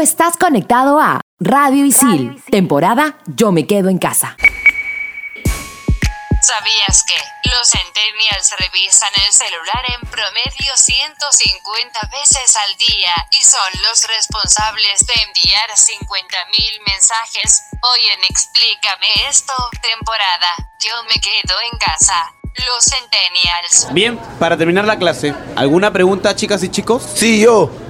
estás conectado a Radio Isil, temporada Yo me quedo en casa. ¿Sabías que los centennials revisan el celular en promedio 150 veces al día y son los responsables de enviar 50.000 mensajes? Hoy en Explícame esto, temporada Yo me quedo en casa. Los centennials. Bien, para terminar la clase, ¿alguna pregunta chicas y chicos? Sí, yo.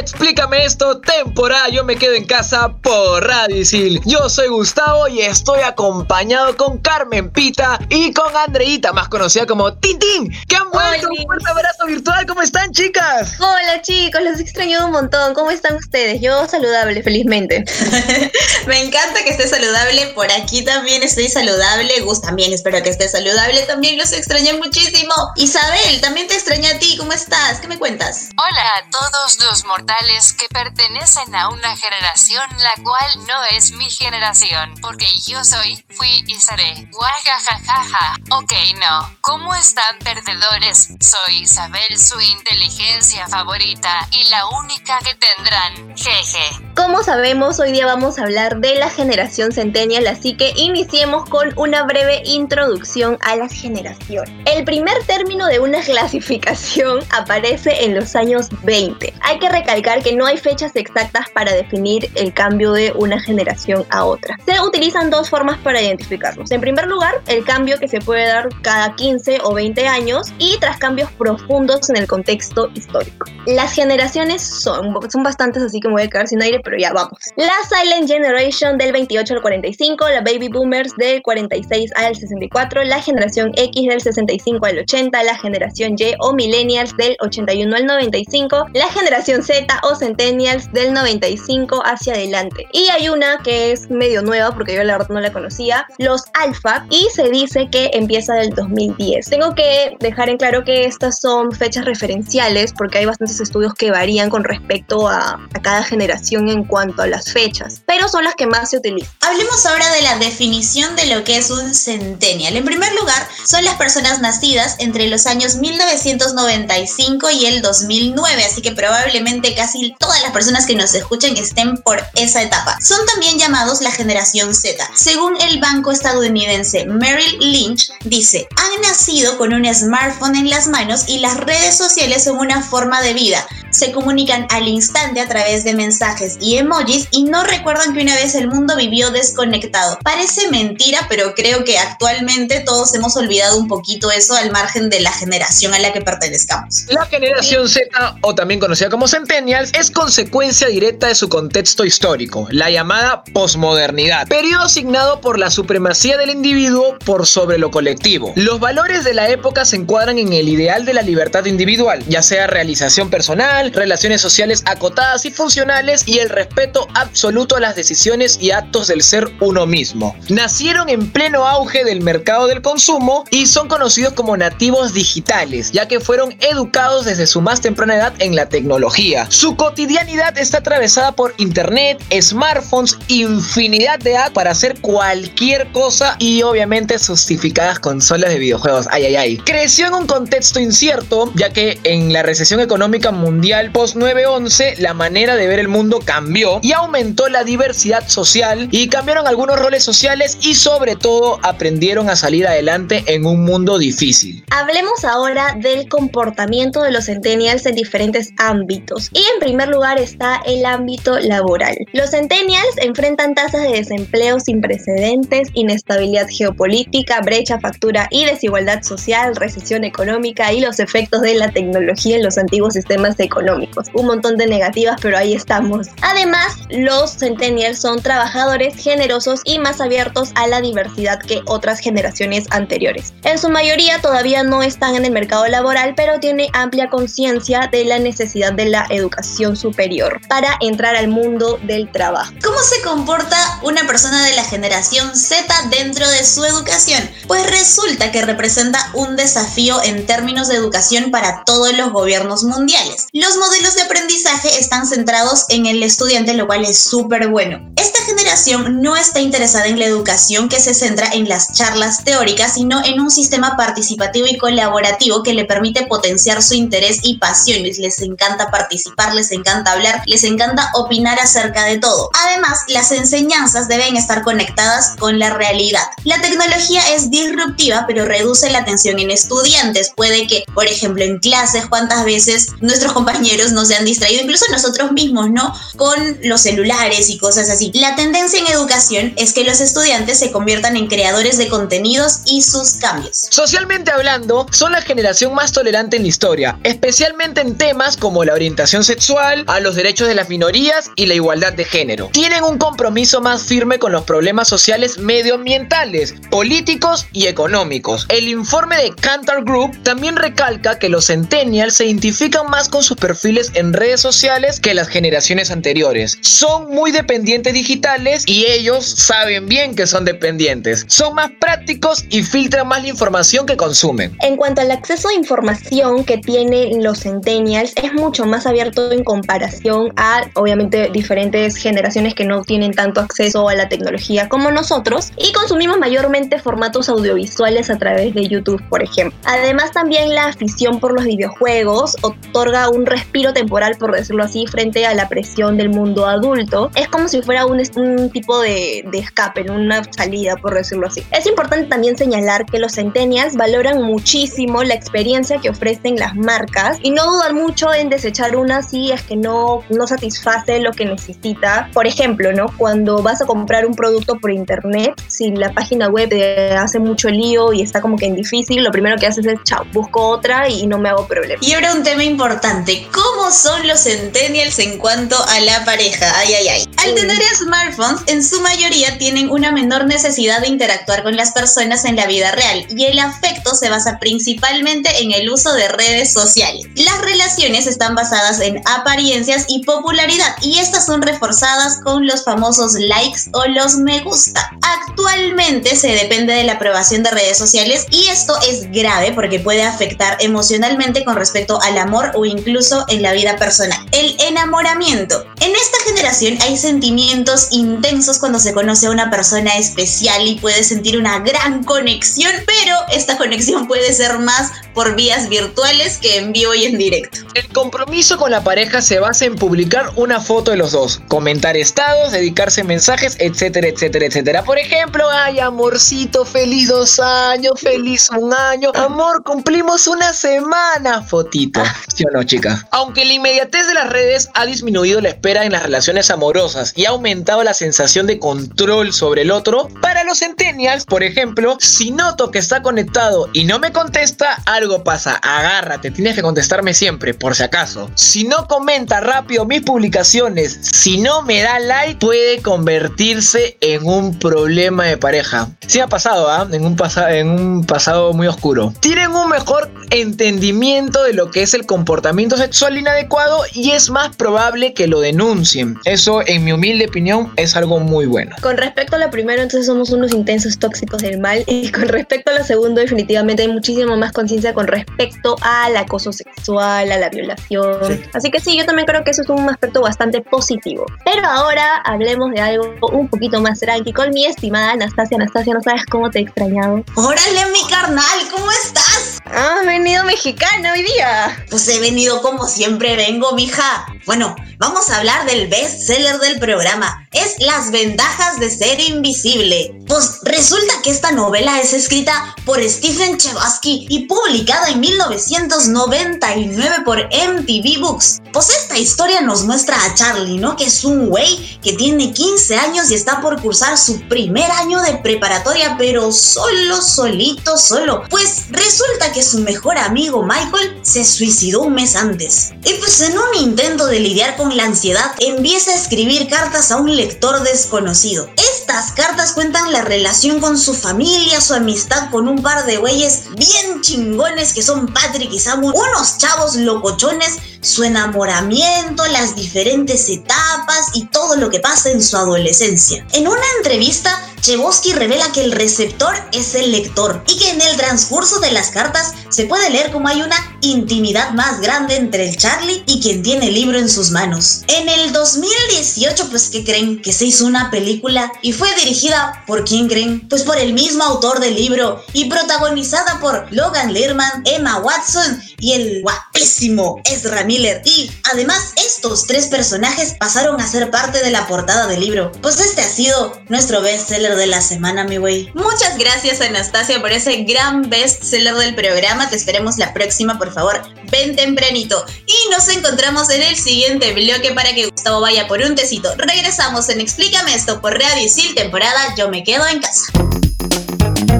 Bienvenidos a Explícame esto, temporada Yo me quedo en casa por Radio Isil. Yo soy Gustavo y estoy acompañado con Carmen Pita y con Andreita, más conocida como Tintín, que han vuelto un fuerte abrazo virtual. ¿Cómo están, chicas? Hola chicos, los extraño un montón. ¿Cómo están ustedes? Yo saludable, felizmente. Me encanta que esté saludable. Por aquí también estoy saludable. Gus también espero que esté saludable. También los extrañé muchísimo. Isabel, también te extrañé a ti. ¿Cómo estás? ¿Qué me cuentas? Hola a todos los mortales que pertenecen a una generación la cual no es mi generación, porque yo soy, fui y seré. Guajajajaja. Ok, no. ¿Cómo están perdedores? Soy Isabel, su inteligencia favorita y la única que tendrán. Jeje. Como sabemos, hoy día vamos a hablar de la generación centennial, así que iniciemos con una breve introducción a las generaciones. El primer término de una clasificación aparece en los años 20. Hay que recalcar que no hay fechas exactas para definir el cambio de una generación a otra. Se utilizan dos formas para identificarlos. En primer lugar, el cambio que se puede dar cada 15 o 20 años y tras cambios profundos en el contexto histórico. Las generaciones son, son bastantes, así que me voy a quedar sin aire, pero ya vamos. La Silent Generation del 28 al 45, la Baby Boomers del 46 al 64, la generación X del 65 al 80, la generación Y o Millennials del 81 al 95, la generación Z o Centennials del 95 hacia adelante. Y hay una que es medio nueva porque yo la verdad no la conocía, los Alpha, y se dice que empieza del 2010. Tengo que dejar en claro que estas son fechas referenciales porque hay bastantes estudios que varían con respecto a, a cada generación en cuanto a las fechas, pero son las que más se utilizan. Hablemos ahora de la definición de lo que es un centennial. En primer lugar, son las personas nacidas entre los años 1995 y el 2009, así que probablemente casi todas las personas que nos escuchen estén por esa etapa. Son también llamados la generación Z. Según el banco estadounidense Merrill Lynch, dice, han nacido con un smartphone en las manos y las redes sociales son una forma de vida. Se comunican al instante a través de mensajes y emojis y no recuerdan que una vez el mundo vivió desconectado. Parece mentira, pero creo que actualmente todos hemos olvidado un poquito eso al margen de la generación a la que pertenezcamos. La generación Z, o también conocida como Centennials, es consecuencia directa de su contexto histórico, la llamada posmodernidad, periodo asignado por la supremacía del individuo por sobre lo colectivo. Los valores de la época se encuadran en el ideal de la libertad individual, ya sea realización personal, relaciones sociales acotadas y funcionales y el respeto absoluto a las decisiones y actos del ser uno mismo. Nacieron en pleno auge del mercado del consumo y son conocidos como nativos digitales, ya que fueron educados desde su más temprana edad en la tecnología. Su cotidianidad está atravesada por internet, smartphones, infinidad de apps para hacer cualquier cosa y obviamente justificadas consolas de videojuegos. Ay, ay, ay. Creció en un contexto incierto, ya que en la recesión económica mundial post 9-11 la manera de ver el mundo cambió y aumentó la diversidad social y cambiaron algunos roles sociales y sobre todo aprendieron a salir adelante en un mundo difícil. Hablemos ahora del comportamiento de los centennials en diferentes ámbitos. Y en primer lugar está el ámbito laboral. Los centennials enfrentan tasas de desempleo sin precedentes, inestabilidad geopolítica, brecha, factura y desigualdad social, recesión económica y los efectos de la tecnología en los antiguos sistemas económicos económicos. Un montón de negativas, pero ahí estamos. Además, los centennials son trabajadores generosos y más abiertos a la diversidad que otras generaciones anteriores. En su mayoría todavía no están en el mercado laboral, pero tiene amplia conciencia de la necesidad de la educación superior para entrar al mundo del trabajo. ¿Cómo se comporta una persona de la generación Z dentro de su educación? Pues resulta que representa un desafío en términos de educación para todos los gobiernos mundiales. Los modelos de aprendizaje están centrados en el estudiante, lo cual es súper bueno. Esta generación no está interesada en la educación que se centra en las charlas teóricas, sino en un sistema participativo y colaborativo que le permite potenciar su interés y pasiones. Les encanta participar, les encanta hablar, les encanta opinar acerca de todo. Además, las enseñanzas deben estar conectadas con la realidad. La tecnología es disruptiva, pero reduce la atención en estudiantes. Puede que, por ejemplo, en clases, cuántas veces nuestros compañeros nos han distraído, incluso nosotros mismos, ¿no? Con los celulares y cosas así. La tendencia en educación es que los estudiantes se conviertan en creadores de contenidos y sus cambios. Socialmente hablando, son la generación más tolerante en la historia, especialmente en temas como la orientación sexual, a los derechos de las minorías y la igualdad de género. Tienen un compromiso más firme con los problemas sociales medioambientales, políticos y económicos. El informe de Cantor Group también recalca que los centennials se identifican más con sus perfiles en redes sociales que las generaciones anteriores. Son muy dependientes digitales y ellos saben bien que son dependientes. Son más prácticos y filtran más la información que consumen. En cuanto al acceso a información que tienen los centennials, es mucho más abierto en comparación a, obviamente, diferentes generaciones que no tienen tanto acceso a la tecnología como nosotros y consumimos mayormente formatos audiovisuales a través de YouTube, por ejemplo. Además, también la afición por los videojuegos otorga un respiro temporal, por decirlo así, frente a la presión del mundo adulto. Es como si fuera un, un tipo de, de escape, una salida, por decirlo así. Es importante también señalar que los centennials valoran muchísimo la experiencia que ofrecen las marcas y no dudan mucho en desechar una si es que no, no satisface lo que necesita. Por ejemplo, ¿no? Cuando vas a comprar un producto por internet, si la página web te hace mucho lío y está como que en difícil, lo primero que haces es, chao, busco otra y no me hago problema. Y ahora un tema importante, ¿cómo son los centennials en cuanto a la pareja? Ay, ay, ay. Al tener smartphones, en su mayoría tienen una menor necesidad de interactuar con las personas en la vida real y el afecto se basa principalmente en el uso de redes sociales. Las relaciones están basadas en apariencias y popularidad y estas son reforzadas con los famosos likes o los me gusta. Actualmente se depende de la aprobación de redes sociales y esto es grave porque puede afectar emocionalmente con respecto al amor o incluso en la vida personal. El enamoramiento. En esta generación hay sentimientos intensos cuando se conoce a una persona especial y puede sentir una gran conexión, pero esta conexión puede ser más por vías virtuales que en vivo y en directo. El compromiso con la pareja se basa en publicar una foto de los dos, comentar estados, dedicarse mensajes, etcétera, etcétera, etcétera. Por ejemplo, ay amorcito, feliz dos años, feliz un año, amor, cumplimos una semana, fotito. ¿Sí o no, chica? Aunque la inmediatez de las redes ha disminuido la espera en las relaciones amorosas y ha aumentado la sensación de control sobre el otro, para los centennials, por ejemplo, si noto que está conectado y no me contesta, algo pasa, agárrate, tienes que contestarme siempre, por si acaso. Si no comenta rápido mis publicaciones, si no me da like, puede convertirse en un problema de pareja. Sí ha pasado, ¿ah? En, un en un pasado muy oscuro. Tienen un mejor entendimiento de lo que es el comportamiento sexual inadecuado y es más probable que lo denuncien. Eso, en mi humilde opinión, es algo muy bueno. Con respecto a la primera, entonces somos unos intensos tóxicos del mal. Y con respecto a la segunda, definitivamente hay muchísima más conciencia con respecto al acoso sexual, a la violación. Así que sí, yo también creo que eso es un aspecto bastante positivo. Pero ahora hablemos de algo un poquito más tranqui con mi estimada Anastasia. Anastasia, no sabes cómo te he extrañado. Órale, mi carnal, ¿cómo estás? Ah, venido mexicana hoy día. Pues he venido como siempre vengo, mija. Bueno, vamos a hablar del best seller del programa. es Las ventajas de ser invisible. Pues resulta que esta novela es escrita por Stephen Chbosky y publicada en 1999 por MTV Books. Pues esta historia nos muestra a Charlie, ¿no? Que es un güey que tiene 15 años y está por cursar su primer año de preparatoria, pero solo, solito, solo. Pues resulta que su mejor amigo Michael se suicidó un mes antes. Y pues en un intento de lidiar con la ansiedad, empieza a escribir cartas a un lector desconocido. Estas cartas cuentan la relación con su familia, su amistad con un par de güeyes bien chingones que son Patrick y Samuel, unos chavos locochones, su enamoramiento, las diferentes etapas y todo lo que pasa en su adolescencia. En una entrevista, Chebosky revela que el receptor es el lector y que en el transcurso de las cartas se puede leer como hay una intimidad más grande entre el Charlie y quien tiene el libro en sus manos. En el 2018, pues que creen que se hizo una película y fue dirigida por quién creen? Pues por el mismo autor del libro y protagonizada por Logan Lerman, Emma Watson y el guapísimo Ezra Miller. Y además estos tres personajes pasaron a ser parte de la portada del libro. Pues este ha sido nuestro bestseller de la semana, mi güey. Muchas gracias Anastasia por ese gran bestseller del programa. Te esperemos la próxima, por favor. Ven tempranito. Y nos encontramos en el siguiente bloque para que Gustavo vaya por un tecito. Regresamos en Explícame esto por Radio Isil, temporada Yo me quedo en casa.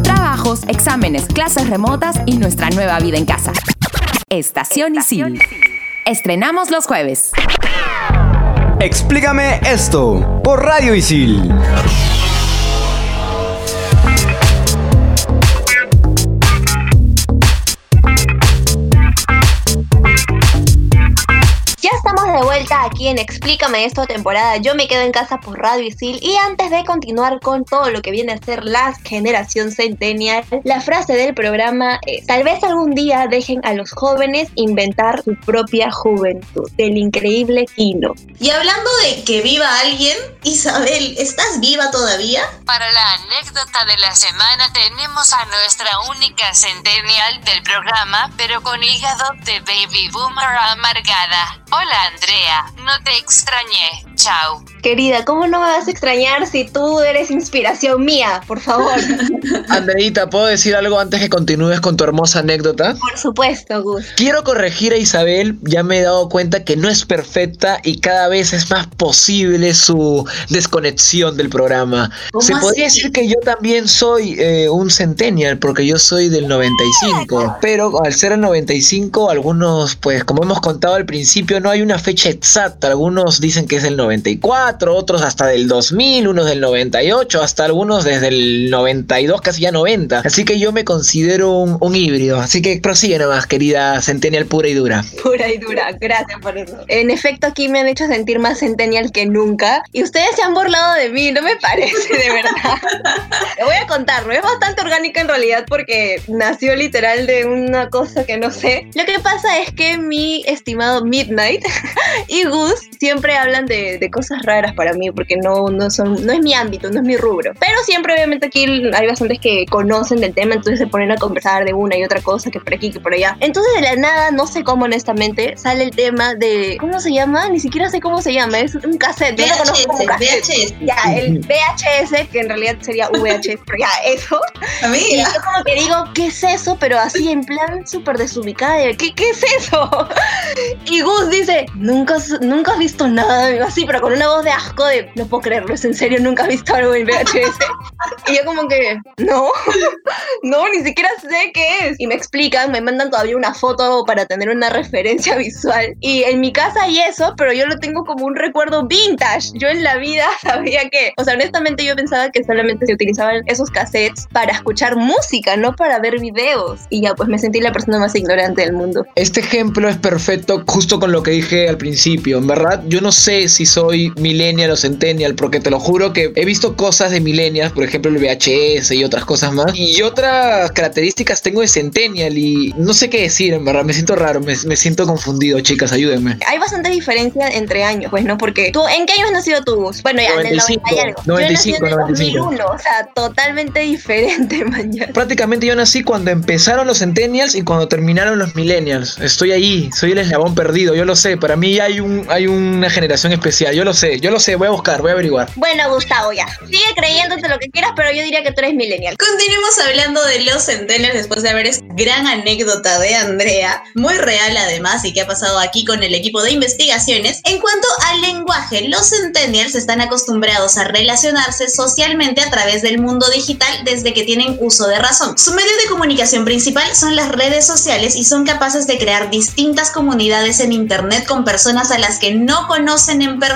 Trabajos, exámenes, clases remotas y nuestra nueva vida en casa. Estación Isil. Estrenamos los jueves. Explícame esto por Radio Isil. Vuelta aquí en Explícame esto temporada. Yo me quedo en casa por Radio Isil y antes de continuar con todo lo que viene a ser la generación centennial, la frase del programa es, tal vez algún día dejen a los jóvenes inventar su propia juventud, del increíble Kino. Y hablando de que viva alguien, Isabel, ¿estás viva todavía? Para la anécdota de la semana tenemos a nuestra única centennial del programa, pero con hígado de baby boomer amargada. Hola Andrea, no te extrañé. Chao. Querida, ¿cómo no me vas a extrañar si tú eres inspiración mía? Por favor. Andreita, ¿puedo decir algo antes que continúes con tu hermosa anécdota? Por supuesto, Gus. Quiero corregir a Isabel, ya me he dado cuenta que no es perfecta y cada vez es más posible su desconexión del programa. ¿Cómo Se podría decir que yo también soy eh, un centennial, porque yo soy del 95, pero al ser el 95, algunos, pues como hemos contado al principio, no hay una fecha exacta, algunos dicen que es el 94, otros hasta del 2000, unos del 98, hasta algunos desde el 92, casi ya 90. Así que yo me considero un, un híbrido, así que prosigue nomás, querida centennial pura y dura. Pura y dura, gracias por eso. En efecto, aquí me han hecho sentir más centennial que nunca. Y ustedes se han burlado de mí, no me parece, de verdad. Lo voy a contar, ¿no? Es bastante orgánica en realidad porque nació literal de una cosa que no sé. Lo que pasa es que mi estimado Midnight y Gus siempre hablan de, de cosas raras para mí porque no, no, son, no es mi ámbito, no es mi rubro. Pero siempre, obviamente, aquí hay bastantes que conocen del tema, entonces se ponen a conversar de una y otra cosa, que por aquí, que por allá. Entonces, de la nada, no sé cómo, honestamente, sale el tema de. ¿Cómo se llama? Ni siquiera sé cómo se llama. Es un cassette. Yo lo conozco como VHS, cassette. VHS. Ya, el VHS, que en realidad sería VHS, pero ya, eso. Y Amiga. yo como que digo, ¿qué es eso? Pero así en plan súper desubicada. de, ¿Qué, ¿Qué es eso? Y Gus dice, ¿Nunca, nunca has visto nada, amigo, así, pero con una voz de asco de, no puedo creerlo, es en serio, nunca has visto algo en VHS. y yo como que, no, no, ni siquiera sé qué es. Y me explican, me mandan todavía una foto para tener una referencia visual. Y en mi casa hay eso, pero yo lo tengo como un recuerdo vintage. Yo en la vida sabía que, o sea, honestamente yo pensaba que solamente se utilizaban esos cassettes para escuchar música, no para ver videos. Y ya, pues me sentí la persona más ignorante del mundo. Este ejemplo es perfecto justo con lo que dije al principio. En verdad, yo no sé si soy millennial o centennial, porque te lo juro que he visto cosas de millennials, por ejemplo el VHS y otras cosas más. Y otras características tengo de centennial y no sé qué decir, en verdad, me siento raro, me, me siento confundido, chicas, ayúdenme. Hay bastante diferencia entre años, pues, ¿no? Porque tú, ¿en qué año has nacido tú? Bueno, ya, en el 95, 90 y algo. 95, yo nací en el 95. 2001, o sea, totalmente diferente, mañana. Prácticamente yo nací cuando empezaron los centennials y cuando terminaron los millennials. Estoy ahí, soy el eslabón perdido, yo lo sé. Para mí hay, un, hay una generación especial, yo lo sé, yo lo sé, voy a buscar, voy a averiguar. Bueno, Gustavo, ya. Sigue creyéndote lo que quieras, pero yo diría que tú eres millennial. Continuemos hablando de los centennials después de ver esta gran anécdota de Andrea, muy real además y que ha pasado aquí con el equipo de investigaciones. En cuanto al lenguaje, los centennials están acostumbrados a relacionarse socialmente a través del mundo digital desde que tienen uso de razón. Su medio de comunicación principal son las redes sociales y son capaces de crear distintas comunidades en internet con personas a las que no conocen en persona.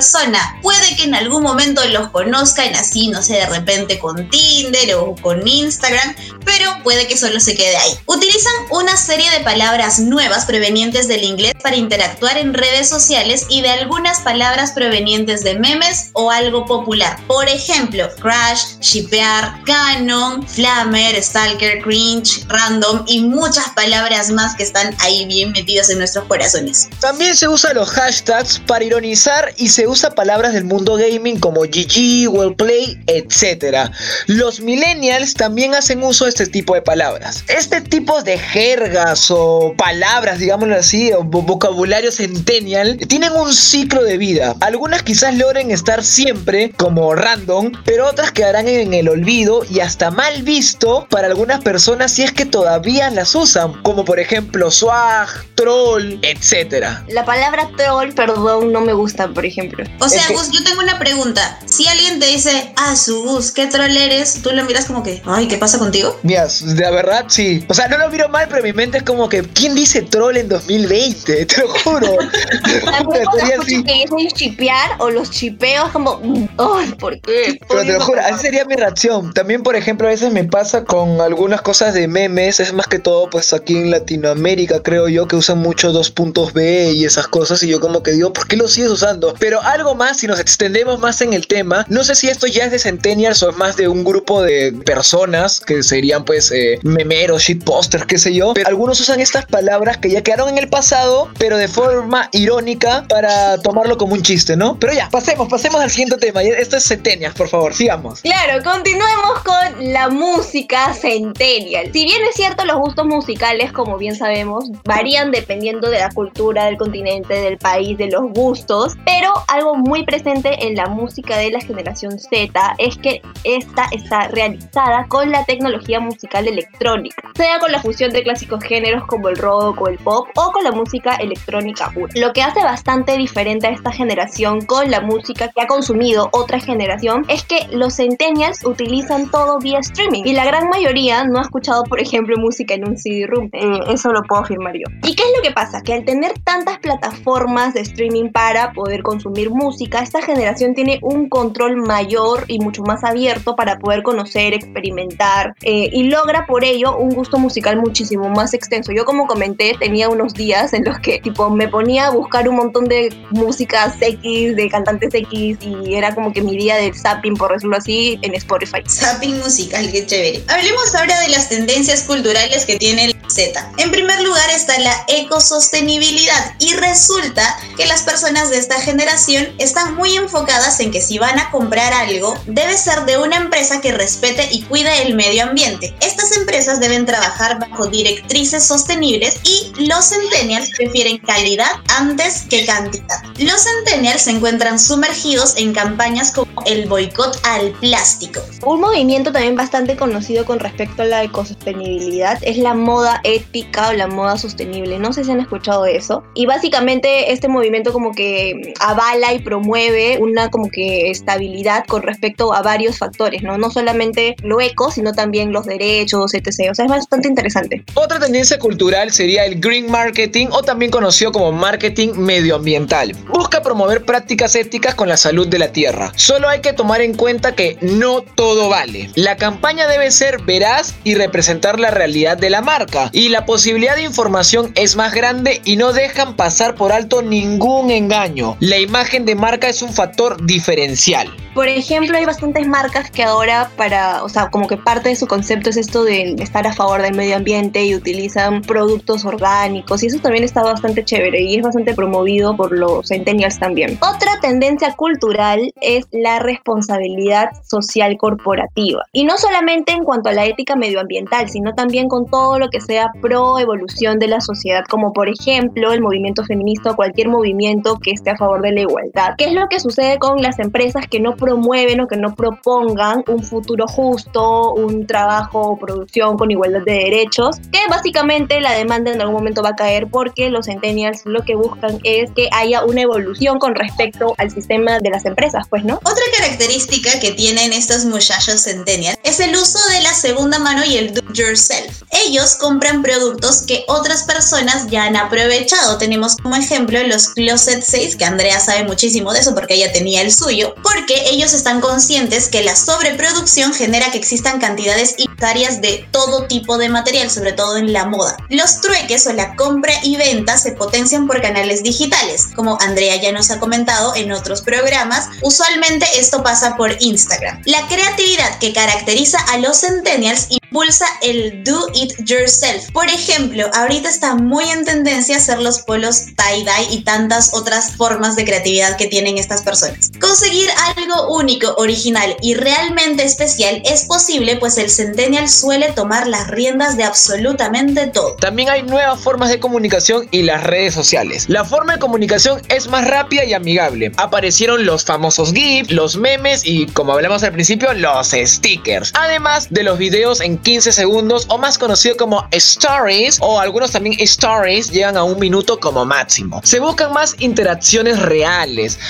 Puede que en algún momento los conozcan así, no sé, de repente con Tinder o con Instagram, pero puede que solo se quede ahí. Utilizan una serie de palabras nuevas provenientes del inglés para interactuar en redes sociales y de algunas palabras provenientes de memes o algo popular. Por ejemplo, crash, shipear, canon, flamer, stalker, cringe, random y muchas palabras más que están ahí bien metidas en nuestros corazones. También se usan los hashtags para ironizar y se usa palabras del mundo gaming como GG, Wellplay, etc. Los millennials también hacen uso de este tipo de palabras. Este tipo de jergas o palabras, digámoslo así, o vo- vocabulario centennial, tienen un ciclo de vida. Algunas quizás logren estar siempre como random, pero otras quedarán en el olvido y hasta mal visto para algunas personas si es que todavía las usan, como por ejemplo swag, troll, etc. La palabra troll, perdón, no me gusta, por ejemplo. O sea, que- Gus, yo tengo una pregunta. Si alguien te dice, ah, su Gus, ¿qué troll eres? Tú lo miras como que, ay, ¿qué pasa contigo? Mira, de verdad sí. O sea, no lo miro mal, pero mi mente es como que, ¿quién dice troll en 2020? Te lo juro. Te lo juro, así. que dicen chipear o los chipeos, como, ay, ¿por qué? Pero te lo juro, así sería mi reacción. También, por ejemplo, a veces me pasa con algunas cosas de memes. Es más que todo, pues aquí en Latinoamérica, creo yo, que usan mucho dos puntos B y esas cosas. Y yo, como que digo, ¿por qué lo sigues usando? Pero algo más, si nos extendemos más en el tema, no sé si esto ya es de Centennials o es más de un grupo de personas que serían, pues, eh, memeros, shitposters, qué sé yo. Pero algunos usan estas palabras que ya quedaron en el pasado, pero de forma irónica para tomarlo como un chiste, ¿no? Pero ya, pasemos, pasemos al siguiente tema. Esto es Centennials, por favor, sigamos. Claro, continuemos con la música centennial. Si bien es cierto, los gustos musicales, como bien sabemos, varían dependiendo de la cultura del continente, del país, de los gustos, pero algo muy presente en la música de la generación Z es que esta está realizada con la tecnología musical electrónica, sea con la fusión de clásicos géneros como el rock o el pop o con la música electrónica pura. Lo que hace bastante diferente a esta generación con la música que ha consumido otra generación es que los centennials utilizan todo vía streaming y la gran mayoría no ha escuchado, por ejemplo, música en un CD-room. Eh, eso lo puedo afirmar yo. ¿Y qué es lo que pasa? Que al tener tantas plataformas de streaming para poder consumir música, esta generación tiene un control mayor y mucho más abierto para poder conocer, experimentar eh, y logra por ello un gusto musical muchísimo más extenso. Yo como comenté, tenía unos días en los que tipo me ponía a buscar un montón de músicas X, de cantantes X y era como que mi día de zapping, por decirlo así, en Spotify. Zapping musical, qué chévere. Hablemos ahora de las tendencias culturales que tiene el Z. En primer lugar está la ecosostenibilidad y resulta que las personas de esta generación están muy enfocadas en que si van a comprar algo, debe ser de una empresa que respete y cuide el medio ambiente. Estas empresas deben trabajar bajo directrices sostenibles y los centennials prefieren calidad antes que cantidad. Los centennials se encuentran sumergidos en campañas como el boicot al plástico. Un movimiento también bastante conocido con respecto a la ecosostenibilidad es la moda ética o la moda sostenible. No sé si han escuchado eso. Y básicamente este movimiento como que avala y promueve una como que estabilidad con respecto a varios factores, ¿no? No solamente lo eco, sino también los derechos, etc. O sea, es bastante interesante. Otra tendencia cultural sería el green marketing o también conocido como marketing medioambiental. Busca promover prácticas éticas con la salud de la tierra. Solo hay que tomar en cuenta que no todo vale. La campaña debe ser veraz y representar la realidad de la marca. Y la posibilidad de información es más grande y no dejan pasar por alto ningún engaño. La imagen de marca es un factor diferencial. Por ejemplo, hay bastantes marcas que ahora para, o sea, como que parte de su concepto es esto de estar a favor del medio ambiente y utilizan productos orgánicos y eso también está bastante chévere y es bastante promovido por los centennials también. Otra tendencia cultural es la responsabilidad social corporativa y no solamente en cuanto a la ética medioambiental, sino también con todo lo que sea pro evolución de la sociedad, como por ejemplo el movimiento feminista o cualquier movimiento que esté a favor de la igualdad. ¿Qué es lo que sucede con las empresas que no promueven o que no propongan un futuro justo, un trabajo o producción con igualdad de derechos? Que básicamente la demanda en algún momento va a caer porque los centennials lo que buscan es que haya una evolución con respecto al sistema de las empresas, pues, ¿no? Otra característica que tienen estos muchachos centennials es el uso de la segunda mano y el do yourself. Ellos compran productos que otras personas ya han aprovechado. Tenemos como ejemplo los Closet 6, que Andrea sabe muchísimo de eso porque ella tenía el suyo, porque ellos están conscientes que la sobreproducción genera que existan cantidades hectáreas de todo tipo de material, sobre todo en la moda. Los trueques o la compra y venta se potencian por canales digitales, como Andrea ya nos ha comentado en otros programas. Usualmente esto pasa por Instagram. La creatividad que caracteriza a los centennials impulsa el do it yourself. Por ejemplo, ahorita está muy en tendencia hacer los polos tie-dye y tantas otras formas de creatividad que tienen estas personas. Conseguir algo único, original y realmente especial es posible pues el centennial suele tomar las riendas de absolutamente todo. También hay nuevas formas de comunicación y las redes sociales. La forma de comunicación es más rápida y amigable. Aparecieron los famosos GIFs, los memes y como hablamos al principio, los stickers. Además de los videos en 15 segundos o más conocido como stories o algunos también stories llegan a un minuto como máximo. Se buscan más interacciones reales,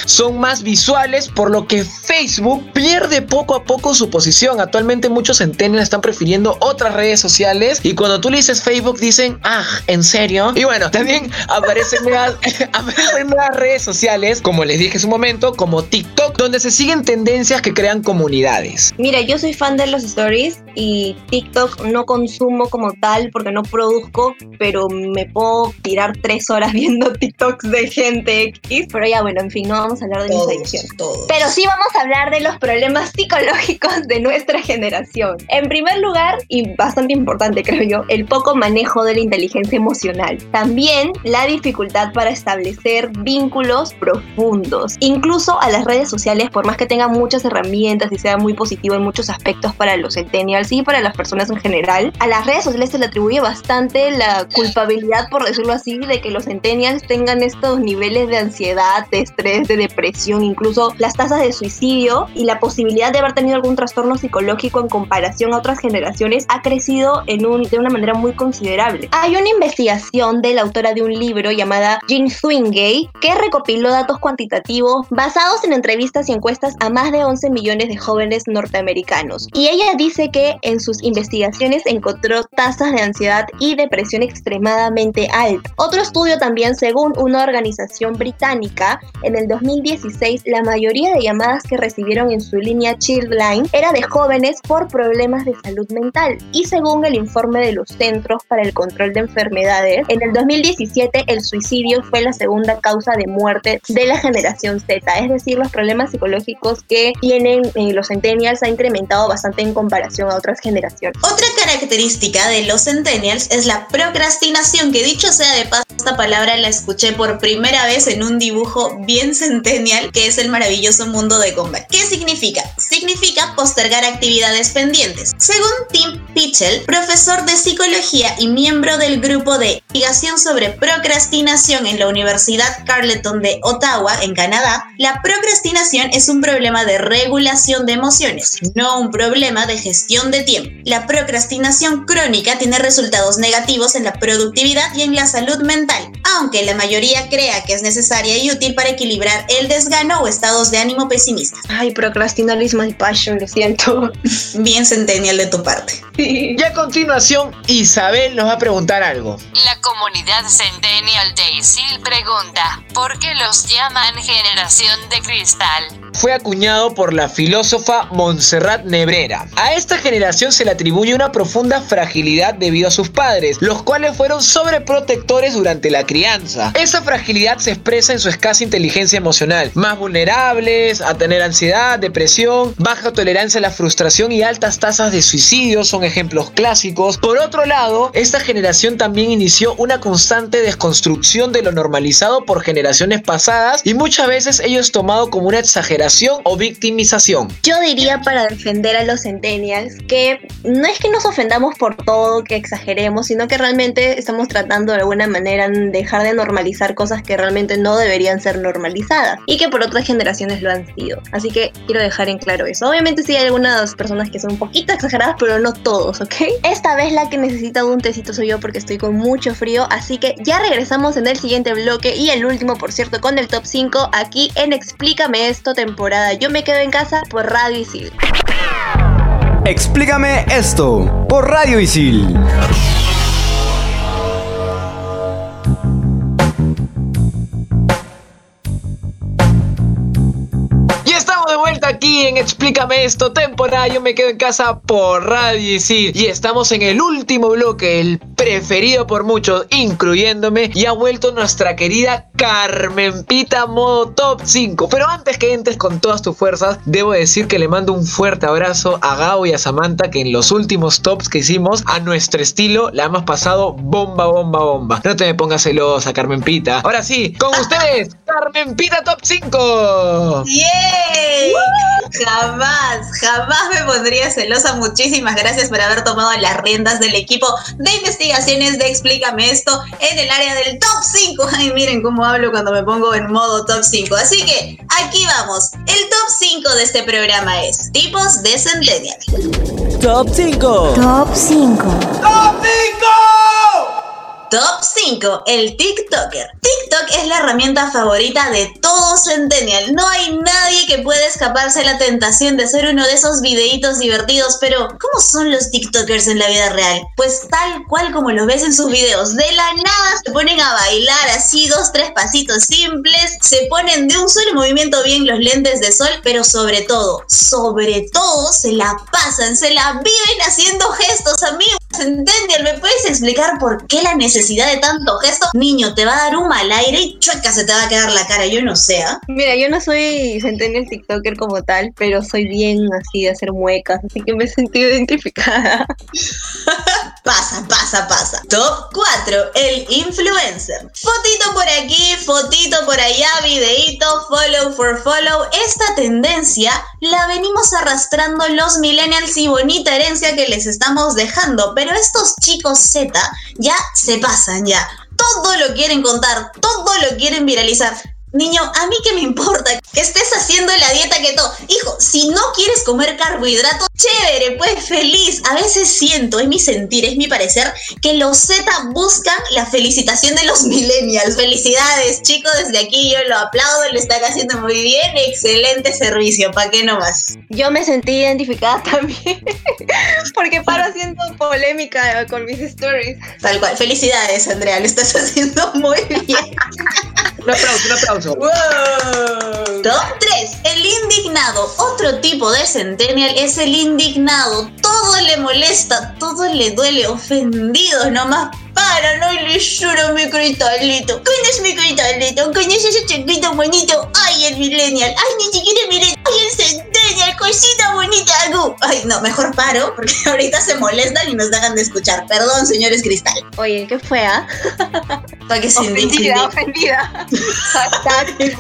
son más visuales por lo que Facebook pierde poco a poco su posición. Actualmente muchos centennials están prefiriendo otras redes sociales y cuando tú le dices Facebook dicen, ah, ¿en serio? Y bueno, también aparecen nuevas, aparecen nuevas redes sociales, como les dije en su momento, como TikTok, donde se siguen tendencias que crean comunidades. Mira, yo soy fan de los stories y TikTok no consumo como tal porque no produzco, pero me puedo tirar tres horas viendo TikToks de gente X. Pero ya, bueno, en fin, no vamos a hablar de mis adicciones. Pero sí vamos a hablar de los problemas psicológicos de nuestra generación. En primer lugar, y bastante importante creo yo, el poco manejo de la inteligencia emocional. También la dificultad para establecer vínculos profundos. Incluso a las redes sociales, por más que tengan muchas herramientas y sea muy positivo en muchos aspectos para los centennials y para las personas en general, a las redes sociales se le atribuye bastante la culpabilidad, por decirlo así, de que los centennials tengan estos niveles de ansiedad, de estrés, de depresión, incluso las tasas de suicidio y la posibilidad de haber tenido algún trastorno psicológico en comparación a otras generaciones ha crecido en un, de una manera muy considerable. Hay una investigación de la autora de un libro llamada Jean Swingay que recopiló datos cuantitativos basados en entrevistas y encuestas a más de 11 millones de jóvenes norteamericanos. Y ella dice que en sus investigaciones encontró tasas de ansiedad y depresión extremadamente altas. Otro estudio también, según una organización británica, en el 2016 la mayoría de llamadas que recibieron en su línea Childline era de jóvenes por problemas de salud mental. Y según el informe de los Centros para el Control de Enfermedades, en el 2017 el suicidio fue la segunda causa de muerte de la generación Z, es decir, los problemas psicológicos que tienen eh, los centennials ha incrementado bastante en comparación a Otra característica de los centennials es la procrastinación, que dicho sea de paso, esta palabra la escuché por primera vez en un dibujo bien centennial, que es el maravilloso mundo de Gumball. ¿Qué significa? Significa postergar actividades pendientes. Según Tim Pitchell, profesor de psicología y miembro del grupo de investigación sobre procrastinación en la Universidad Carleton de Ottawa, en Canadá, la procrastinación es un problema de regulación de emociones, no un problema de gestión de tiempo. La procrastinación crónica tiene resultados negativos en la productividad y en la salud mental, aunque la mayoría crea que es necesaria y útil para equilibrar el desgano o estados de ánimo pesimistas. Ay, procrastinar is my passion, lo siento. Bien centennial de tu parte. Y a continuación, Isabel nos va a preguntar algo. La comunidad Centennial de Isil pregunta, ¿por qué los llaman generación de cristal? Fue acuñado por la filósofa Montserrat Nebrera. A esta generación se le atribuye una profunda fragilidad debido a sus padres, los cuales fueron sobreprotectores durante la crianza crianza. Esa fragilidad se expresa en su escasa inteligencia emocional, más vulnerables a tener ansiedad, depresión, baja tolerancia a la frustración y altas tasas de suicidio son ejemplos clásicos. Por otro lado, esta generación también inició una constante desconstrucción de lo normalizado por generaciones pasadas y muchas veces ello es tomado como una exageración o victimización. Yo diría para defender a los centennials que no es que nos ofendamos por todo, que exageremos, sino que realmente estamos tratando de alguna manera dejar de normalizar cosas que realmente no deberían ser normalizadas y que por otras generaciones lo han sido. Así que quiero dejar en claro eso. Obviamente sí hay algunas personas que son un poquito exageradas, pero no todos, ¿ok? Esta vez la que necesita un tecito soy yo porque estoy con mucho frío, así que ya regresamos en el siguiente bloque y el último, por cierto, con el top 5 aquí en Explícame esto temporada. Yo me quedo en casa por Radio Isil. Explícame esto por Radio Isil. Explícame esto, temporada Yo me quedo en casa por Radio Isil. Y estamos en el último bloque, el preferido por muchos, incluyéndome. Y ha vuelto nuestra querida Carmen Pita modo top 5. Pero antes que entres con todas tus fuerzas, debo decir que le mando un fuerte abrazo a Gao y a Samantha, que en los últimos tops que hicimos, a nuestro estilo, la hemos pasado bomba, bomba, bomba. No te me pongas celosa, Carmen Pita. Ahora sí, con ustedes, Carmen Pita top 5. ¡Yeah! Jamás, jamás me pondría celosa. Muchísimas gracias por haber tomado las riendas del equipo de investigaciones de Explícame esto en el área del top 5. Ay, miren cómo hablo cuando me pongo en modo top 5. Así que aquí vamos. El top 5 de este programa es tipos de Centennial. Top 5. Top 5. ¡Top 5! Top 5. El TikToker. TikTok es la herramienta favorita de todo Centennial. No hay nadie que pueda escaparse a la tentación de ser uno de esos videitos divertidos, pero ¿cómo son los TikTokers en la vida real? Pues tal cual como los ves en sus videos. De la nada se ponen a bailar así, dos, tres pasitos simples. Se ponen de un solo movimiento bien los lentes de sol, pero sobre todo, sobre todo, se la pasan, se la viven haciendo gestos, amigos. Centennial, ¿me puedes explicar por qué la necesidad? de tanto gesto, niño, te va a dar un mal aire y chueca se te va a quedar la cara, yo no sé. ¿ah? Mira, yo no soy centennial TikToker como tal, pero soy bien así de hacer muecas, así que me he sentido identificada. pasa, pasa, pasa. Top 4, el influencer. Fotito por aquí, fotito por allá, videito, follow for follow. Esta tendencia la venimos arrastrando los millennials y bonita herencia que les estamos dejando, pero estos chicos Z ya se pasan ya. Todo lo quieren contar, todo lo quieren viralizar. Niño, a mí que me importa que estés haciendo la dieta que todo. Hijo, si no quieres comer carbohidratos, chévere, pues feliz. A veces siento, es mi sentir, es mi parecer, que los Z buscan la felicitación de los millennials. Felicidades, chicos, desde aquí yo lo aplaudo, lo están haciendo muy bien. Excelente servicio, ¿para qué no más? Yo me sentí identificada también, porque paro haciendo polémica con mis stories. Tal cual. Felicidades, Andrea, lo estás haciendo muy bien. Un aplauso, un aplauso. Top 3. El indignado. Otro tipo de centennial es el indignado. Todo le molesta, todo le duele, ofendido nomás para, no le lloro mi cristalito. ¿Quién es mi cristalito? ¿Quién es ese chiquito bonito? Ay, el millennial. Ay, ni siquiera miren. Ay, el centennial, cosita bonita. Ay, no, mejor paro, porque ahorita se molestan y nos dejan de escuchar. Perdón, señores cristal. Oye, ¿qué fue, ah? Para que se Ofendida, ofendida.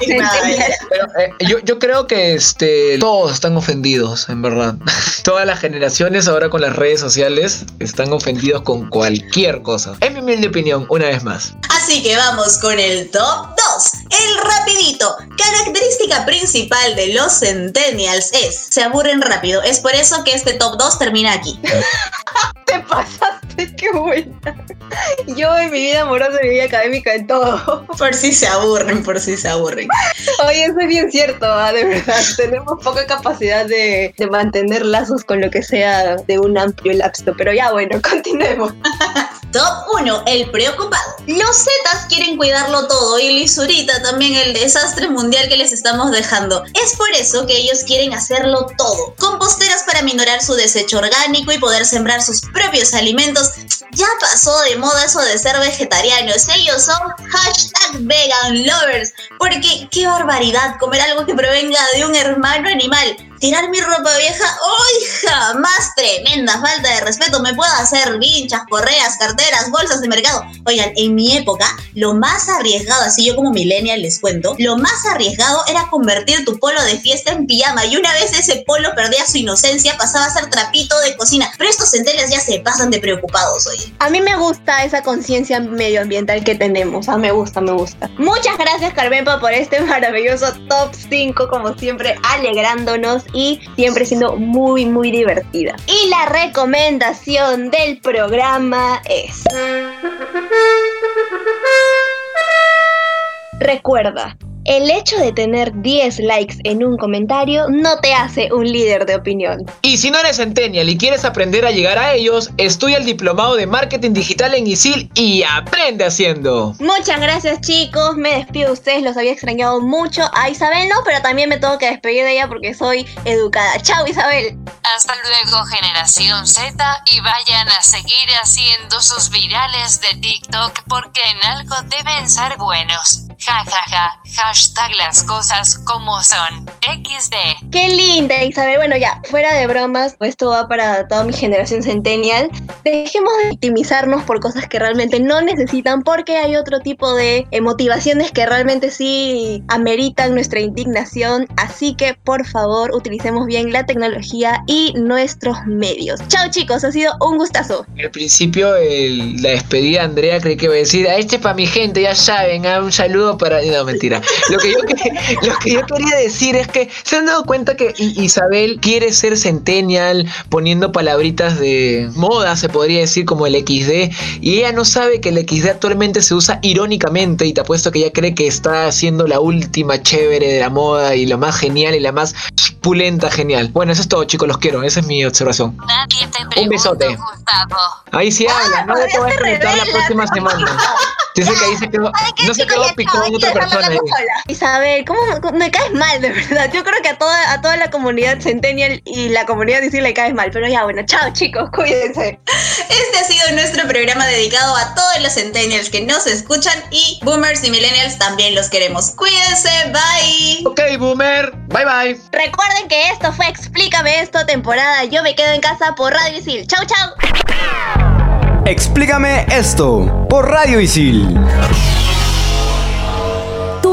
Pero, eh, yo, yo creo que este, todos están ofendidos, en verdad. Todas las generaciones ahora con las redes sociales están ofendidos con cualquier cosa. Es mi humilde opinión, una vez más. Así que vamos con el top 2. El rapidito. Característica principal de los centennials es, se aburren rápido. Es por eso que este top 2 termina aquí. Te pasaste, qué buena. Yo en mi vida amorosa, en mi vida académica, en todo. Por si se aburren, por si se aburren. Oye, eso es bien cierto, ¿ah? de verdad. Tenemos poca capacidad de, de mantener lazos con lo que sea de un amplio lapso. Pero ya bueno, continuemos. Top 1. El preocupado. Los Zetas quieren cuidarlo todo y Lisurita también el desastre mundial que les estamos dejando. Es por eso que ellos quieren hacerlo todo. Composteras para minorar su desecho orgánico y poder sembrar sus propios alimentos. Ya pasó de moda eso de ser vegetarianos. Ellos son hashtag vegan lovers. Porque qué barbaridad comer algo que provenga de un hermano animal tirar mi ropa vieja, ¡ay, jamás! Tremenda falta de respeto. Me puedo hacer vinchas, correas, carteras, bolsas de mercado. Oigan, en mi época, lo más arriesgado, así yo como millennial les cuento, lo más arriesgado era convertir tu polo de fiesta en pijama. Y una vez ese polo perdía su inocencia, pasaba a ser trapito de cocina. Pero estos centeles ya se pasan de preocupados, oye. A mí me gusta esa conciencia medioambiental que tenemos. Ah, me gusta, me gusta. Muchas gracias, Carmenpa, por este maravilloso top 5, como siempre, alegrándonos y siempre siendo muy, muy divertida. Y la recomendación del programa es... Recuerda, el hecho de tener 10 likes en un comentario no te hace un líder de opinión. Y si no eres Centennial y quieres aprender a llegar a ellos, estudia el diplomado de marketing digital en ISIL y aprende haciendo. Muchas gracias chicos, me despido de ustedes, los había extrañado mucho. A Isabel no, pero también me tengo que despedir de ella porque soy educada. Chao Isabel. Hasta luego generación Z y vayan a seguir haciendo sus virales de TikTok porque en algo deben ser buenos. Ja ja ja, hashtag las cosas como son. XD. Qué linda, Isabel. Bueno, ya, fuera de bromas, pues esto va para toda mi generación centennial. Dejemos de victimizarnos por cosas que realmente no necesitan, porque hay otro tipo de eh, motivaciones que realmente sí ameritan nuestra indignación. Así que, por favor, utilicemos bien la tecnología y nuestros medios. Chao, chicos, ha sido un gustazo. Al principio, el- la despedida de Andrea creí que iba a decir, a este para mi gente, ya saben, ah, un saludo para... No, mentira. Lo que, yo, que- lo que yo quería decir es que se han dado cuenta que Isabel quiere ser centennial poniendo palabritas de moda, se podría decir, como el XD, y ella no sabe que el XD actualmente se usa irónicamente y te apuesto que ella cree que está haciendo la última chévere de la moda y lo más genial y la más pulenta genial. Bueno, eso es todo, chicos, los quiero, esa es mi observación. Nadie te Un besote. Gustavo. Ahí sí habla, no te voy a preguntar la próxima semana. Dice que ahí se quedó, no se quedó picado en otra persona. Isabel, ¿cómo me- caes mal, de verdad? Yo creo que a toda, a toda la comunidad centennial y la comunidad de le caes mal. Pero ya, bueno, chao chicos, cuídense. Este ha sido nuestro programa dedicado a todos los centennials que nos escuchan y boomers y millennials también los queremos. Cuídense, bye. Ok, boomer, bye bye. Recuerden que esto fue Explícame esto, temporada Yo me quedo en casa por Radio Isil. Chau, chau. Explícame esto por Radio Isil.